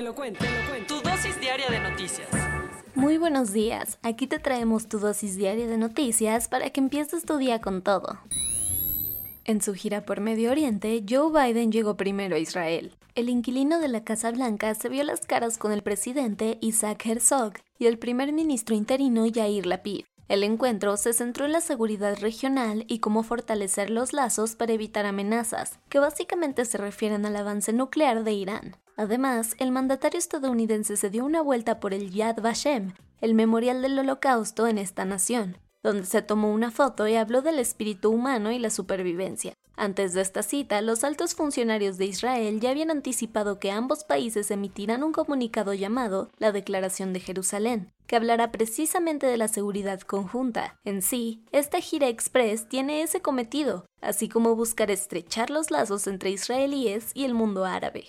Te lo cuento, te lo cuento. Tu dosis diaria de noticias. Muy buenos días. Aquí te traemos tu dosis diaria de noticias para que empieces tu día con todo. En su gira por Medio Oriente, Joe Biden llegó primero a Israel. El inquilino de la Casa Blanca se vio las caras con el presidente Isaac Herzog y el primer ministro interino Yair Lapid. El encuentro se centró en la seguridad regional y cómo fortalecer los lazos para evitar amenazas, que básicamente se refieren al avance nuclear de Irán. Además, el mandatario estadounidense se dio una vuelta por el Yad Vashem, el memorial del holocausto en esta nación, donde se tomó una foto y habló del espíritu humano y la supervivencia. Antes de esta cita, los altos funcionarios de Israel ya habían anticipado que ambos países emitirán un comunicado llamado la Declaración de Jerusalén, que hablará precisamente de la seguridad conjunta. En sí, esta gira express tiene ese cometido, así como buscar estrechar los lazos entre israelíes y el mundo árabe.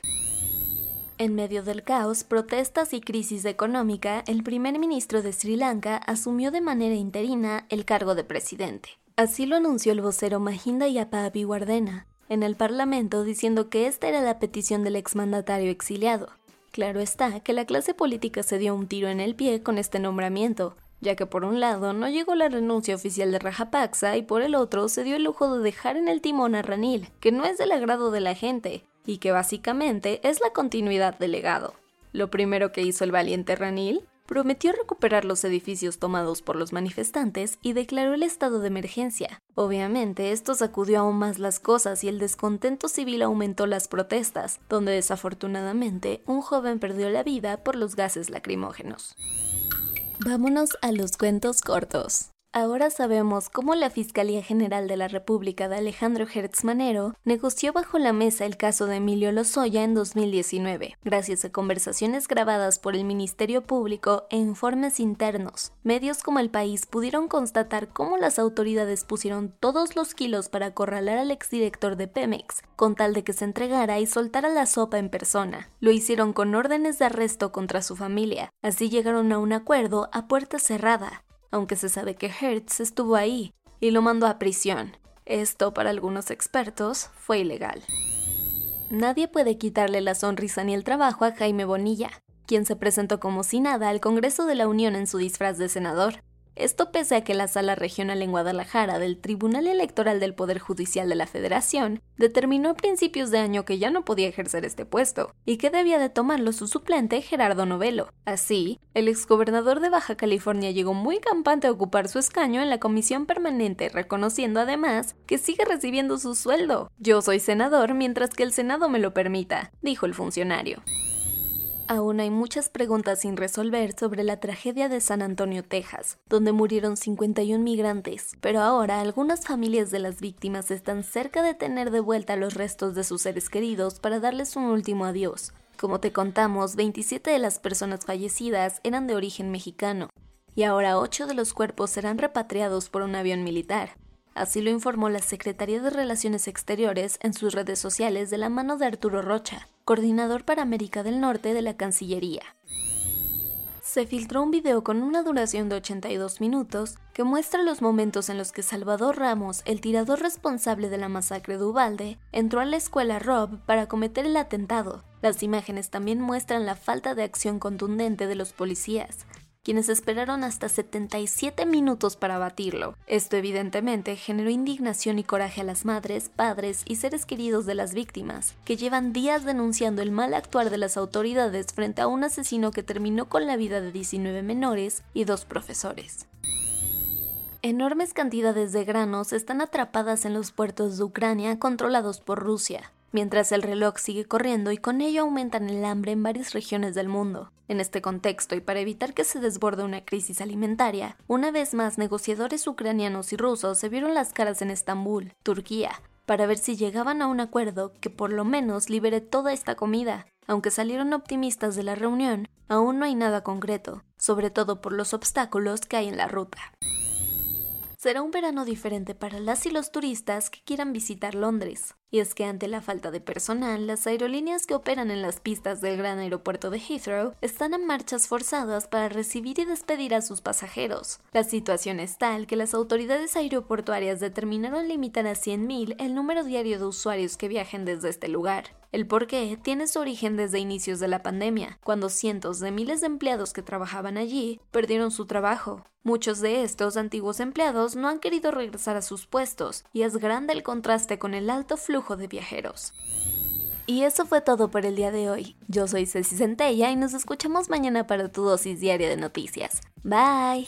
En medio del caos, protestas y crisis económica, el primer ministro de Sri Lanka asumió de manera interina el cargo de presidente. Así lo anunció el vocero Mahinda Yapa Abhiwardena en el Parlamento diciendo que esta era la petición del exmandatario exiliado. Claro está que la clase política se dio un tiro en el pie con este nombramiento, ya que por un lado no llegó la renuncia oficial de Rajapaksa y por el otro se dio el lujo de dejar en el timón a Ranil, que no es del agrado de la gente, y que básicamente es la continuidad del legado. Lo primero que hizo el valiente Ranil prometió recuperar los edificios tomados por los manifestantes y declaró el estado de emergencia. Obviamente, esto sacudió aún más las cosas y el descontento civil aumentó las protestas, donde desafortunadamente un joven perdió la vida por los gases lacrimógenos. Vámonos a los cuentos cortos. Ahora sabemos cómo la Fiscalía General de la República de Alejandro Hertz Manero negoció bajo la mesa el caso de Emilio Lozoya en 2019, gracias a conversaciones grabadas por el Ministerio Público e informes internos. Medios como El País pudieron constatar cómo las autoridades pusieron todos los kilos para acorralar al exdirector de Pemex, con tal de que se entregara y soltara la sopa en persona. Lo hicieron con órdenes de arresto contra su familia. Así llegaron a un acuerdo a puerta cerrada aunque se sabe que Hertz estuvo ahí y lo mandó a prisión. Esto, para algunos expertos, fue ilegal. Nadie puede quitarle la sonrisa ni el trabajo a Jaime Bonilla, quien se presentó como si nada al Congreso de la Unión en su disfraz de senador. Esto pese a que la Sala Regional en Guadalajara del Tribunal Electoral del Poder Judicial de la Federación determinó a principios de año que ya no podía ejercer este puesto y que debía de tomarlo su suplente Gerardo Novelo. Así, el exgobernador de Baja California llegó muy campante a ocupar su escaño en la comisión permanente, reconociendo además que sigue recibiendo su sueldo. Yo soy senador mientras que el Senado me lo permita, dijo el funcionario. Aún hay muchas preguntas sin resolver sobre la tragedia de San Antonio, Texas, donde murieron 51 migrantes, pero ahora algunas familias de las víctimas están cerca de tener de vuelta los restos de sus seres queridos para darles un último adiós. Como te contamos, 27 de las personas fallecidas eran de origen mexicano, y ahora 8 de los cuerpos serán repatriados por un avión militar. Así lo informó la Secretaría de Relaciones Exteriores en sus redes sociales de la mano de Arturo Rocha, coordinador para América del Norte de la Cancillería. Se filtró un video con una duración de 82 minutos que muestra los momentos en los que Salvador Ramos, el tirador responsable de la masacre de Ubalde, entró a la escuela Rob para cometer el atentado. Las imágenes también muestran la falta de acción contundente de los policías, quienes esperaron hasta 77 minutos para batirlo. Esto evidentemente generó indignación y coraje a las madres, padres y seres queridos de las víctimas, que llevan días denunciando el mal actuar de las autoridades frente a un asesino que terminó con la vida de 19 menores y dos profesores. Enormes cantidades de granos están atrapadas en los puertos de Ucrania controlados por Rusia mientras el reloj sigue corriendo y con ello aumentan el hambre en varias regiones del mundo. En este contexto y para evitar que se desborde una crisis alimentaria, una vez más negociadores ucranianos y rusos se vieron las caras en Estambul, Turquía, para ver si llegaban a un acuerdo que por lo menos libere toda esta comida. Aunque salieron optimistas de la reunión, aún no hay nada concreto, sobre todo por los obstáculos que hay en la ruta. Será un verano diferente para las y los turistas que quieran visitar Londres. Y es que ante la falta de personal, las aerolíneas que operan en las pistas del gran aeropuerto de Heathrow están en marchas forzadas para recibir y despedir a sus pasajeros. La situación es tal que las autoridades aeroportuarias determinaron limitar a 100.000 el número diario de usuarios que viajen desde este lugar. El porqué tiene su origen desde inicios de la pandemia, cuando cientos de miles de empleados que trabajaban allí perdieron su trabajo. Muchos de estos antiguos empleados no han querido regresar a sus puestos, y es grande el contraste con el alto flujo de viajeros. Y eso fue todo por el día de hoy. Yo soy Ceci Centella y nos escuchamos mañana para tu dosis diaria de noticias. Bye.